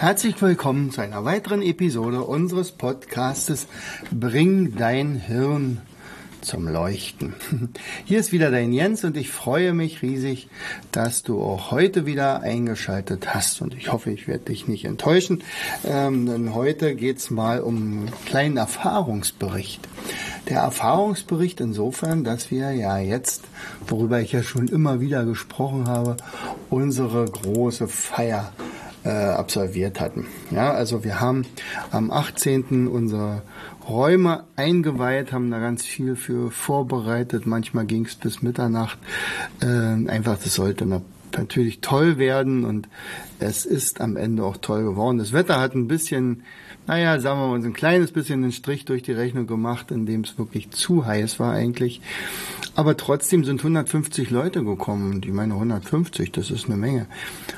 Herzlich willkommen zu einer weiteren Episode unseres Podcastes Bring dein Hirn zum Leuchten. Hier ist wieder dein Jens und ich freue mich riesig, dass du auch heute wieder eingeschaltet hast und ich hoffe, ich werde dich nicht enttäuschen, ähm, denn heute geht's mal um einen kleinen Erfahrungsbericht. Der Erfahrungsbericht insofern, dass wir ja jetzt, worüber ich ja schon immer wieder gesprochen habe, unsere große Feier äh, absolviert hatten. Ja, also wir haben am 18. unsere Räume eingeweiht, haben da ganz viel für vorbereitet. Manchmal ging es bis Mitternacht. Äh, einfach, das sollte natürlich toll werden und es ist am Ende auch toll geworden. Das Wetter hat ein bisschen, naja, sagen wir mal, ein kleines bisschen einen Strich durch die Rechnung gemacht, indem es wirklich zu heiß war eigentlich. Aber trotzdem sind 150 Leute gekommen. Und ich meine 150, das ist eine Menge.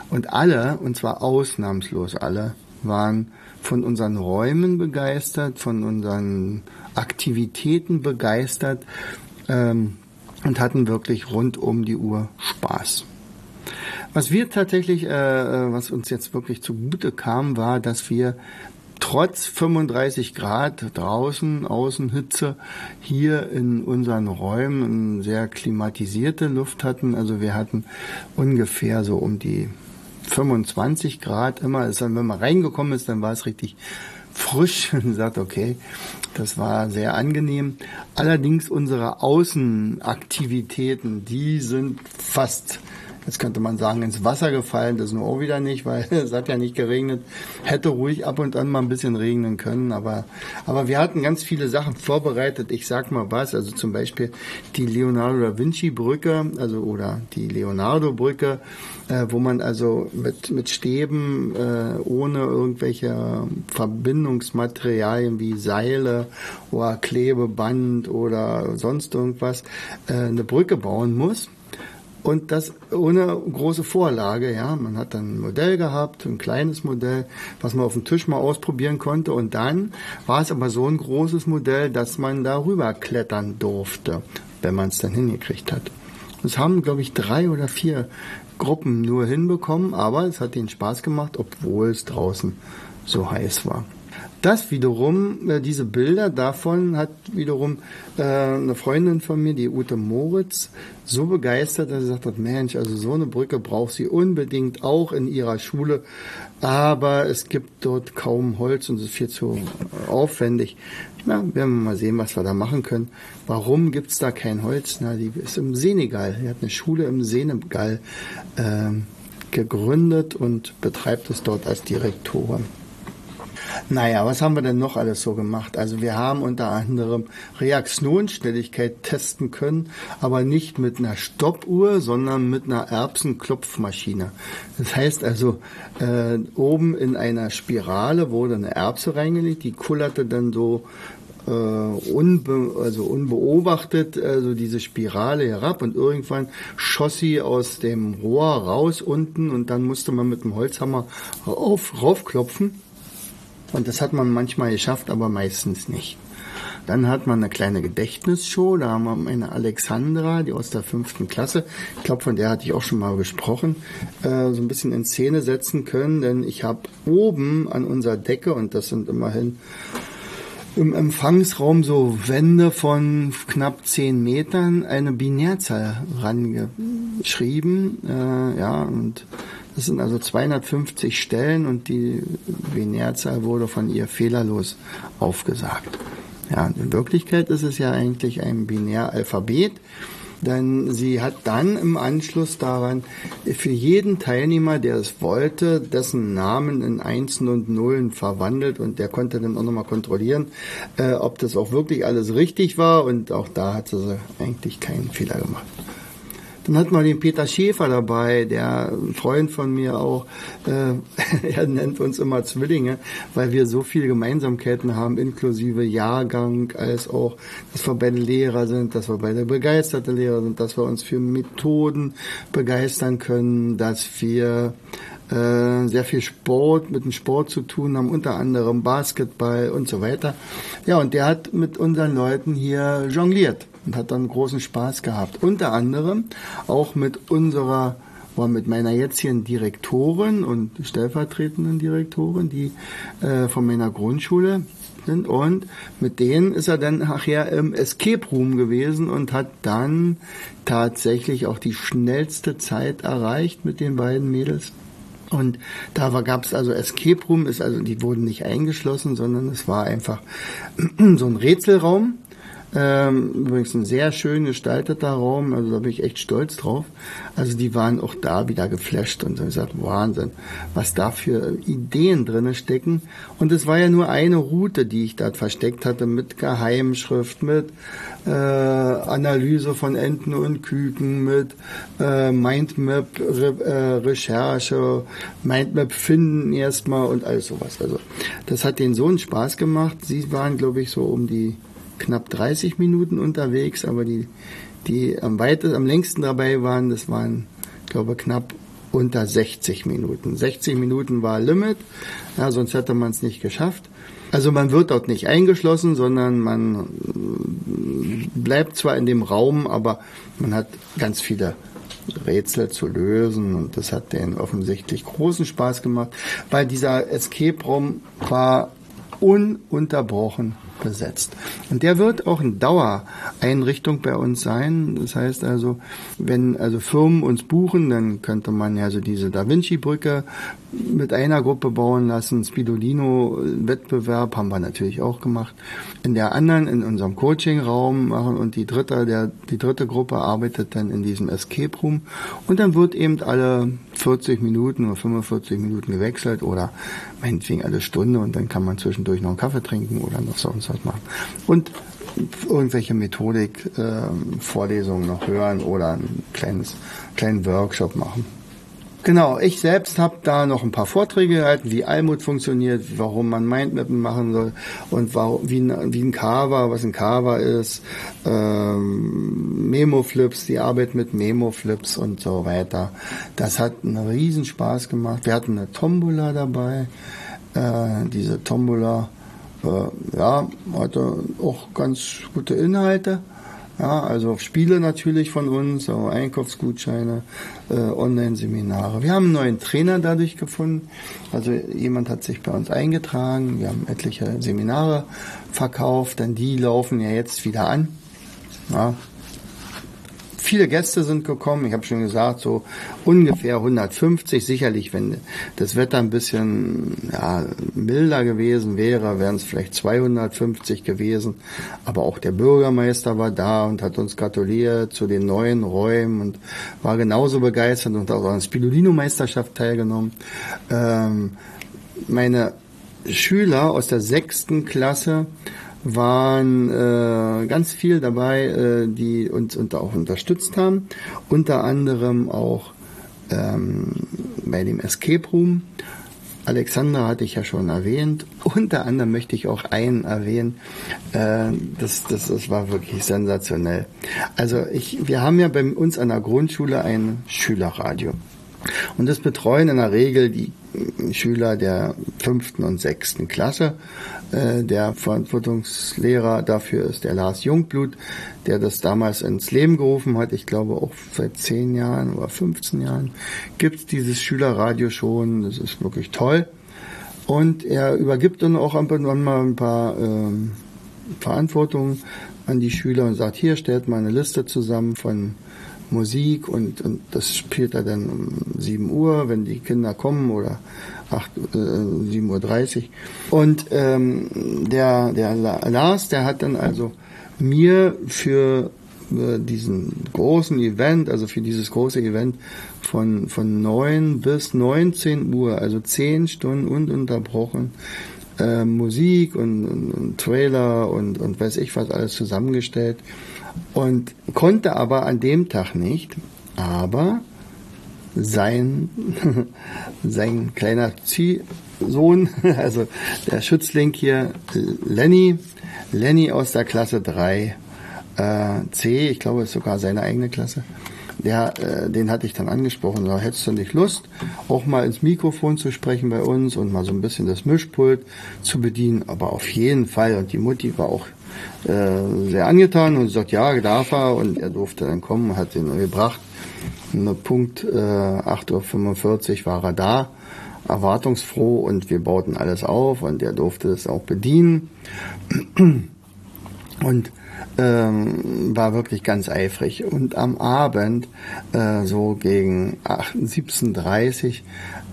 Und alle, und zwar ausnahmslos alle, waren von unseren Räumen begeistert, von unseren Aktivitäten begeistert ähm, und hatten wirklich rund um die Uhr Spaß. Was wir tatsächlich, äh, äh was uns jetzt wirklich zugute kam, war, dass wir trotz 35 Grad draußen, Außenhitze, hier in unseren Räumen sehr klimatisierte Luft hatten. Also wir hatten ungefähr so um die 25 Grad immer. Also wenn man reingekommen ist, dann war es richtig frisch und sagt, okay, das war sehr angenehm. Allerdings unsere Außenaktivitäten, die sind fast Jetzt könnte man sagen, ins Wasser gefallen, das nur auch wieder nicht, weil es hat ja nicht geregnet. Hätte ruhig ab und an mal ein bisschen regnen können, aber, aber wir hatten ganz viele Sachen vorbereitet. Ich sag mal was, also zum Beispiel die Leonardo da Vinci Brücke, also oder die Leonardo Brücke, äh, wo man also mit, mit Stäben äh, ohne irgendwelche Verbindungsmaterialien wie Seile oder Klebeband oder sonst irgendwas äh, eine Brücke bauen muss. Und das ohne große Vorlage, ja. Man hat dann ein Modell gehabt, ein kleines Modell, was man auf dem Tisch mal ausprobieren konnte. Und dann war es aber so ein großes Modell, dass man darüber klettern durfte, wenn man es dann hingekriegt hat. Das haben, glaube ich, drei oder vier Gruppen nur hinbekommen, aber es hat ihnen Spaß gemacht, obwohl es draußen so heiß war. Das wiederum, äh, diese Bilder davon hat wiederum äh, eine Freundin von mir, die Ute Moritz, so begeistert, dass sie sagt Mensch, also so eine Brücke braucht sie unbedingt auch in ihrer Schule, aber es gibt dort kaum Holz und es ist viel zu aufwendig. Na, werden wir mal sehen, was wir da machen können. Warum gibt's da kein Holz? Na, die ist im Senegal. Die hat eine Schule im Senegal äh, gegründet und betreibt es dort als Direktorin. Naja, was haben wir denn noch alles so gemacht? Also wir haben unter anderem Reaktionsschnelligkeit testen können, aber nicht mit einer Stoppuhr, sondern mit einer Erbsenklopfmaschine. Das heißt also, äh, oben in einer Spirale wurde eine Erbse reingelegt, die kullerte dann so äh, unbe also unbeobachtet also diese Spirale herab und irgendwann schoss sie aus dem Rohr raus unten und dann musste man mit dem Holzhammer auf, raufklopfen und das hat man manchmal geschafft, aber meistens nicht. Dann hat man eine kleine Gedächtnisshow. Da haben wir eine Alexandra, die aus der fünften Klasse, ich glaube, von der hatte ich auch schon mal gesprochen, äh, so ein bisschen in Szene setzen können. Denn ich habe oben an unserer Decke, und das sind immerhin im Empfangsraum so Wände von knapp zehn Metern, eine Binärzahl rangeschrieben. Äh, ja, und das sind also 250 Stellen und die Binärzahl wurde von ihr fehlerlos aufgesagt. Ja, in Wirklichkeit ist es ja eigentlich ein Binäralphabet, denn sie hat dann im Anschluss daran für jeden Teilnehmer, der es wollte, dessen Namen in Einsen und Nullen verwandelt und der konnte dann auch nochmal kontrollieren, äh, ob das auch wirklich alles richtig war und auch da hat sie eigentlich keinen Fehler gemacht. Dann hatten wir den Peter Schäfer dabei, der Freund von mir auch. Äh, er nennt uns immer Zwillinge, weil wir so viele Gemeinsamkeiten haben, inklusive Jahrgang, als auch, dass wir beide Lehrer sind, dass wir beide begeisterte Lehrer sind, dass wir uns für Methoden begeistern können, dass wir äh, sehr viel Sport, mit dem Sport zu tun haben, unter anderem Basketball und so weiter. Ja, und der hat mit unseren Leuten hier jongliert und hat dann großen Spaß gehabt. Unter anderem auch mit unserer war mit meiner jetzigen Direktorin und stellvertretenden Direktorin, die äh, von meiner Grundschule sind. Und mit denen ist er dann nachher im Escape Room gewesen und hat dann tatsächlich auch die schnellste Zeit erreicht mit den beiden Mädels. Und da gab es also Escape Room, ist also, die wurden nicht eingeschlossen, sondern es war einfach so ein Rätselraum ähm, übrigens ein sehr schön gestalteter Raum, also da bin ich echt stolz drauf. Also die waren auch da wieder geflasht und so gesagt, Wahnsinn, was da für Ideen drinne stecken. Und es war ja nur eine Route, die ich da versteckt hatte mit Geheimschrift, mit äh, Analyse von Enten und Küken, mit äh, Mindmap Re äh, Mindmap finden erstmal und alles sowas. Also das hat denen so einen Spaß gemacht. Sie waren, glaube ich, so um die knapp 30 Minuten unterwegs, aber die, die am weitesten, am längsten dabei waren, das waren, glaube knapp unter 60 Minuten. 60 Minuten war Limit, ja, sonst hätte man es nicht geschafft. Also man wird dort nicht eingeschlossen, sondern man äh, bleibt zwar in dem Raum, aber man hat ganz viele Rätsel zu lösen und das hat denen offensichtlich großen Spaß gemacht, weil dieser Escape Raum war ununterbrochen besetzt. Und der wird auch in Dauereinrichtung bei uns sein. Das heißt also, wenn also Firmen uns buchen, dann könnte man ja so diese Da Vinci Brücke mit einer Gruppe bauen lassen. Spidolino-Wettbewerb haben wir natürlich auch gemacht. In der anderen, in unserem Coaching-Raum machen und die dritte, der, die dritte Gruppe arbeitet dann in diesem Escape Room. Und dann wird eben alle 40 Minuten oder 45 Minuten gewechselt oder meinetwegen alle Stunde und dann kann man zwischendurch noch einen Kaffee trinken oder noch sonst was machen. Und irgendwelche Methodik, äh, Vorlesungen noch hören oder ein kleines, kleinen Workshop machen. Genau, ich selbst habe da noch ein paar Vorträge gehalten, wie Almut funktioniert, warum man Mindmappen machen soll und warum, wie, ein, wie ein Carver, was ein Carver ist, ähm, Memo-Flips, die Arbeit mit Memo-Flips und so weiter. Das hat einen riesen Spaß gemacht. Wir hatten eine Tombola dabei. Äh, diese Tombola äh, ja, hatte auch ganz gute Inhalte. Ja, also Spiele natürlich von uns, auch Einkaufsgutscheine, äh, Online-Seminare. Wir haben einen neuen Trainer dadurch gefunden. Also jemand hat sich bei uns eingetragen. Wir haben etliche Seminare verkauft, denn die laufen ja jetzt wieder an. Ja, viele Gäste sind gekommen. Ich habe schon gesagt, so ungefähr 150. Sicherlich, wenn das Wetter ein bisschen ja, milder gewesen wäre, wären es vielleicht 250 gewesen. Aber auch der Bürgermeister war da und hat uns gratuliert zu den neuen Räumen und war genauso begeistert und hat auch an der Spirulino-Meisterschaft teilgenommen. Ähm, meine Schüler aus der sechsten Klasse waren äh, ganz viel dabei, äh, die uns und auch unterstützt haben. Unter anderem auch ähm, bei dem Escape Room. Alexander hatte ich ja schon erwähnt. Unter anderem möchte ich auch einen erwähnen. Äh, das, das, das war wirklich sensationell. Also ich, wir haben ja bei uns an der Grundschule ein Schülerradio. Und das betreuen in der Regel die Schüler der fünften und sechsten Klasse. Äh, der Verantwortungslehrer dafür ist der Lars Jungblut, der das damals ins Leben gerufen hat. Ich glaube auch seit zehn Jahren oder 15 Jahren gibt es dieses Schülerradio schon. Das ist wirklich toll. Und er übergibt dann auch mal ein paar ähm, Verantwortungen an die Schüler und sagt, hier stellt mal eine Liste zusammen von Musik und, und das spielt er dann um 7 Uhr, wenn die Kinder kommen oder 8, äh, 7.30 Uhr. Und ähm, der, der Lars, der hat dann also mir für diesen großen Event, also für dieses große Event von, von 9 bis 19 Uhr, also 10 Stunden ununterbrochen, äh, Musik und, und, und Trailer und, und weiß ich was alles zusammengestellt und konnte aber an dem Tag nicht, aber sein, sein kleiner Ziehsohn, also der Schützling hier, Lenny, Lenny aus der Klasse 3 äh, C, ich glaube, ist sogar seine eigene Klasse, der, äh, den hatte ich dann angesprochen, da hättest du nicht Lust, auch mal ins Mikrofon zu sprechen bei uns und mal so ein bisschen das Mischpult zu bedienen, aber auf jeden Fall. Und die Mutti war auch äh, sehr angetan und sagt, ja, darf er und er durfte dann kommen, hat ihn gebracht. Und Punkt äh, 8.45 Uhr war er da, erwartungsfroh und wir bauten alles auf und er durfte es auch bedienen. Und ähm, war wirklich ganz eifrig. Und am Abend, äh, so gegen 17.30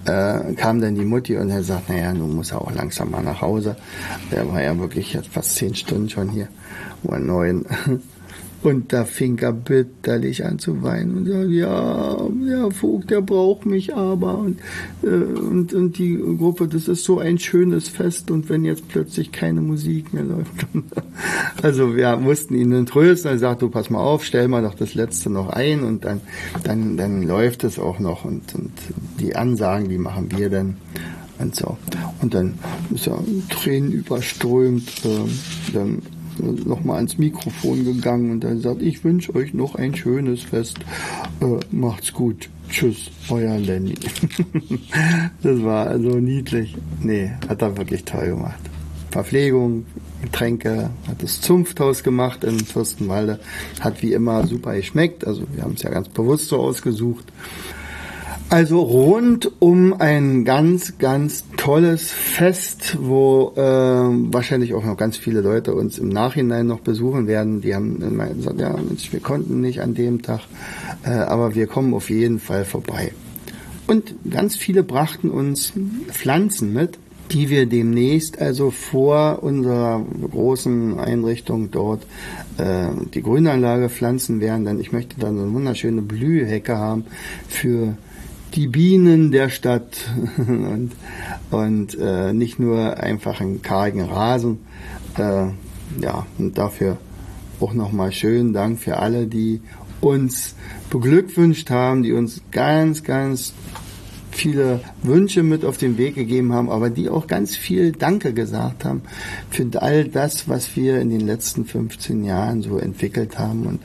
äh, kam dann die Mutti und er sagt, naja, nun muss er auch langsam mal nach Hause. Der war ja wirklich fast zehn Stunden schon hier, oder neun. Und da fing er bitterlich an zu weinen und sagte, ja, der Vogt, der braucht mich aber. Und, äh, und, und die Gruppe, das ist so ein schönes Fest und wenn jetzt plötzlich keine Musik mehr läuft. also wir mussten ihn dann trösten. Er sagt, du pass mal auf, stell mal doch das letzte noch ein und dann, dann, dann läuft es auch noch und, und die Ansagen, die machen wir dann und so. Und dann ist er Tränen überströmt, äh, dann nochmal ans Mikrofon gegangen und dann sagt, ich wünsche euch noch ein schönes Fest. Äh, macht's gut. Tschüss, euer Lenny. das war also niedlich. Nee, hat er wirklich toll gemacht. Verpflegung, Getränke, hat das Zunfthaus gemacht in Fürstenwalde. Hat wie immer super geschmeckt. Also wir haben es ja ganz bewusst so ausgesucht. Also rund um ein ganz, ganz tolles Fest, wo äh, wahrscheinlich auch noch ganz viele Leute uns im Nachhinein noch besuchen werden. Die haben gesagt, ja, Mensch, wir konnten nicht an dem Tag, äh, aber wir kommen auf jeden Fall vorbei. Und ganz viele brachten uns Pflanzen mit, die wir demnächst also vor unserer großen Einrichtung dort äh, die Grünanlage pflanzen werden. Denn ich möchte dann so eine wunderschöne Blühhecke haben für die Bienen der Stadt und, und äh, nicht nur einfach einen kargen Rasen. Äh, ja, und dafür auch nochmal schönen Dank für alle, die uns beglückwünscht haben, die uns ganz, ganz viele Wünsche mit auf den Weg gegeben haben, aber die auch ganz viel Danke gesagt haben für all das, was wir in den letzten 15 Jahren so entwickelt haben und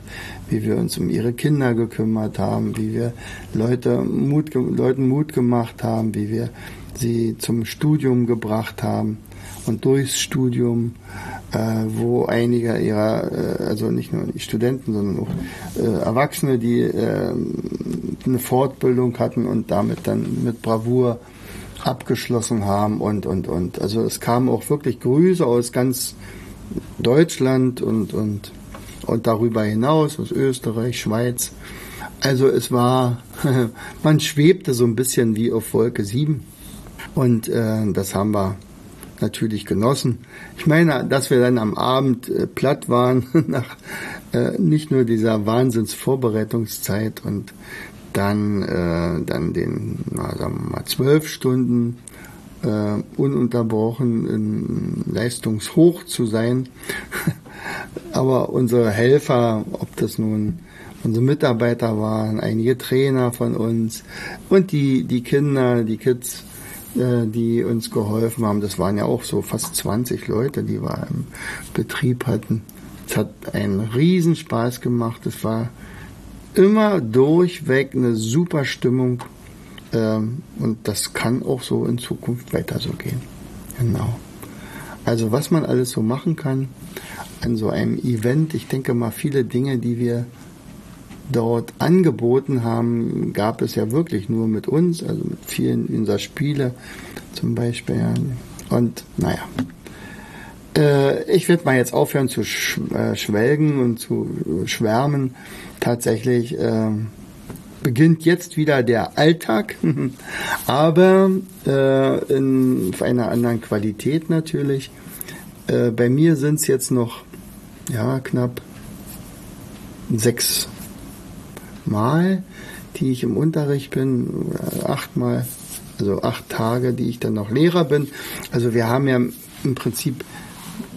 wie wir uns um ihre Kinder gekümmert haben, wie wir Leute Mut, Leuten Mut gemacht haben, wie wir sie zum Studium gebracht haben und durchs Studium, wo einige ihrer, äh, also nicht nur Studenten, sondern auch äh, Erwachsene, die äh, eine Fortbildung hatten und damit dann mit Bravour abgeschlossen haben und, und, und. Also es kamen auch wirklich Grüße aus ganz Deutschland und, und und darüber hinaus aus Österreich, Schweiz. Also es war, man schwebte so ein bisschen wie auf Wolke 7 und äh, das haben wir natürlich genossen. Ich meine, dass wir dann am Abend äh, platt waren nach äh, nicht nur dieser Wahnsinnsvorbereitungszeit und dann äh, dann den, na, sagen wir mal, zwölf Stunden äh, ununterbrochen Leistungshoch zu sein. Aber unsere Helfer, ob das nun unsere Mitarbeiter waren, einige Trainer von uns und die, die Kinder, die Kids, die uns geholfen haben, das waren ja auch so fast 20 Leute, die wir im Betrieb hatten. Es hat einen Riesenspaß gemacht. Es war immer durchweg eine super Stimmung. Ähm, und das kann auch so in Zukunft weiter so gehen. Genau. Also was man alles so machen kann an so einem Event. Ich denke mal, viele Dinge, die wir dort angeboten haben, gab es ja wirklich nur mit uns, also mit vielen unserer Spiele zum Beispiel. Und naja, äh, ich werde mal jetzt aufhören zu sch äh, schwelgen und zu schwärmen. Tatsächlich äh, beginnt jetzt wieder der Alltag, aber äh, in einer anderen Qualität natürlich. Äh, bei mir sind es jetzt noch ja, knapp sechs Mal, die ich im Unterricht bin, achtmal, also acht Tage, die ich dann noch Lehrer bin. Also wir haben ja im Prinzip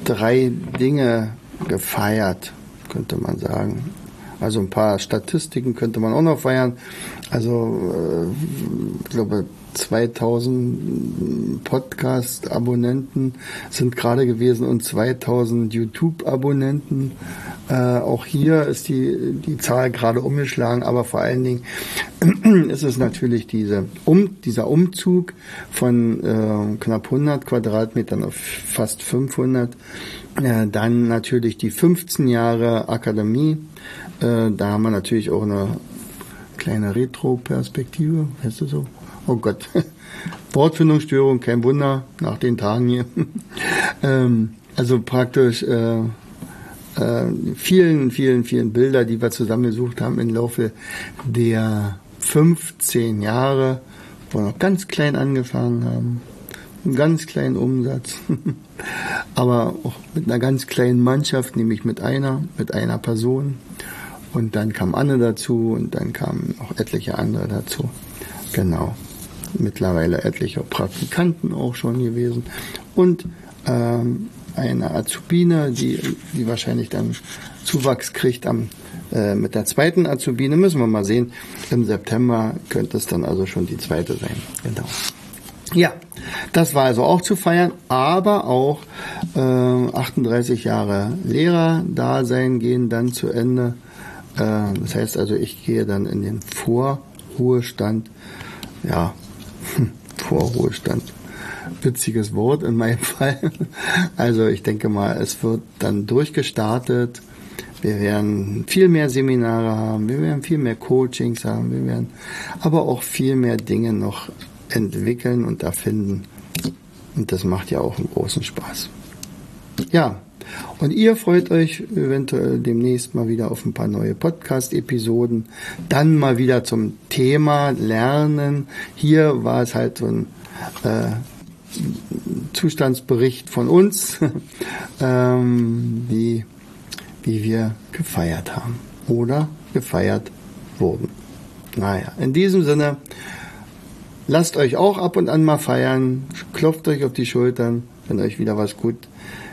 drei Dinge gefeiert, könnte man sagen. Also ein paar Statistiken könnte man auch noch feiern. Also äh, ich glaube 2000 Podcast-Abonnenten sind gerade gewesen und 2000 YouTube-Abonnenten. Äh, auch hier ist die, die Zahl gerade umgeschlagen, aber vor allen Dingen ist es natürlich diese, um, dieser Umzug von äh, knapp 100 Quadratmetern auf fast 500. Äh, dann natürlich die 15 Jahre Akademie. Äh, da haben wir natürlich auch eine kleine Retro-Perspektive, heißt das so? Oh Gott. Wortfindungsstörung, kein Wunder, nach den Tagen hier. ähm, also praktisch äh, äh, vielen, vielen, vielen Bilder, die wir zusammengesucht haben im Laufe der 15 Jahre, wo wir noch ganz klein angefangen haben. Einen ganz kleinen Umsatz. Aber auch mit einer ganz kleinen Mannschaft, nämlich mit einer, mit einer Person. Und dann kam Anne dazu und dann kamen auch etliche andere dazu. Genau mittlerweile etliche Praktikanten auch schon gewesen und ähm, eine Azubine, die, die wahrscheinlich dann Zuwachs kriegt am, äh, mit der zweiten Azubine. Müssen wir mal sehen. Im September könnte es dann also schon die zweite sein. Genau. Ja, das war also auch zu feiern, aber auch äh, 38 Jahre Lehrerdasein gehen dann zu Ende. Äh, das heißt also, ich gehe dann in den Vorruhestand. Ja, Vorruhestand. Witziges Wort in meinem Fall. Also ich denke mal, es wird dann durchgestartet. Wir werden viel mehr Seminare haben, wir werden viel mehr Coachings haben, wir werden aber auch viel mehr Dinge noch entwickeln und erfinden. Und das macht ja auch einen großen Spaß. Ja, und ihr freut euch eventuell demnächst mal wieder auf ein paar neue Podcast-Episoden. Dann mal wieder zum Thema Lernen. Hier war es halt so ein äh, Zustandsbericht von uns, ähm, wie, wie wir gefeiert haben oder gefeiert wurden. Naja, in diesem Sinne, lasst euch auch ab und an mal feiern, klopft euch auf die Schultern, wenn euch wieder was gut